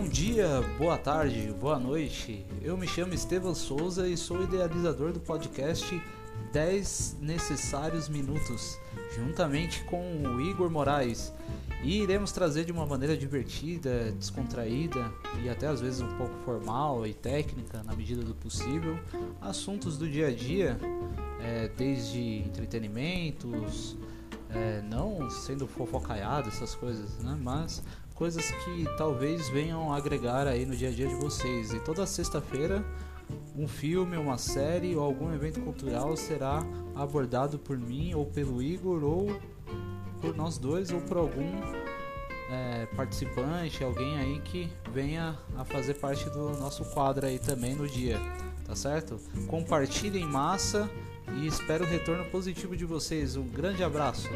dia, boa tarde, boa noite. Eu me chamo Estevam Souza e sou idealizador do podcast 10 Necessários Minutos, juntamente com o Igor Moraes. E iremos trazer de uma maneira divertida, descontraída e até às vezes um pouco formal e técnica, na medida do possível, assuntos do dia a dia, é, desde entretenimentos, é, não sendo fofocaiado, essas coisas, né? mas coisas que talvez venham agregar aí no dia a dia de vocês. E toda sexta-feira um filme, uma série ou algum evento cultural será abordado por mim ou pelo Igor ou por nós dois ou por algum é, participante, alguém aí que venha a fazer parte do nosso quadro aí também no dia, tá certo? Compartilhem massa e espero o retorno positivo de vocês. Um grande abraço.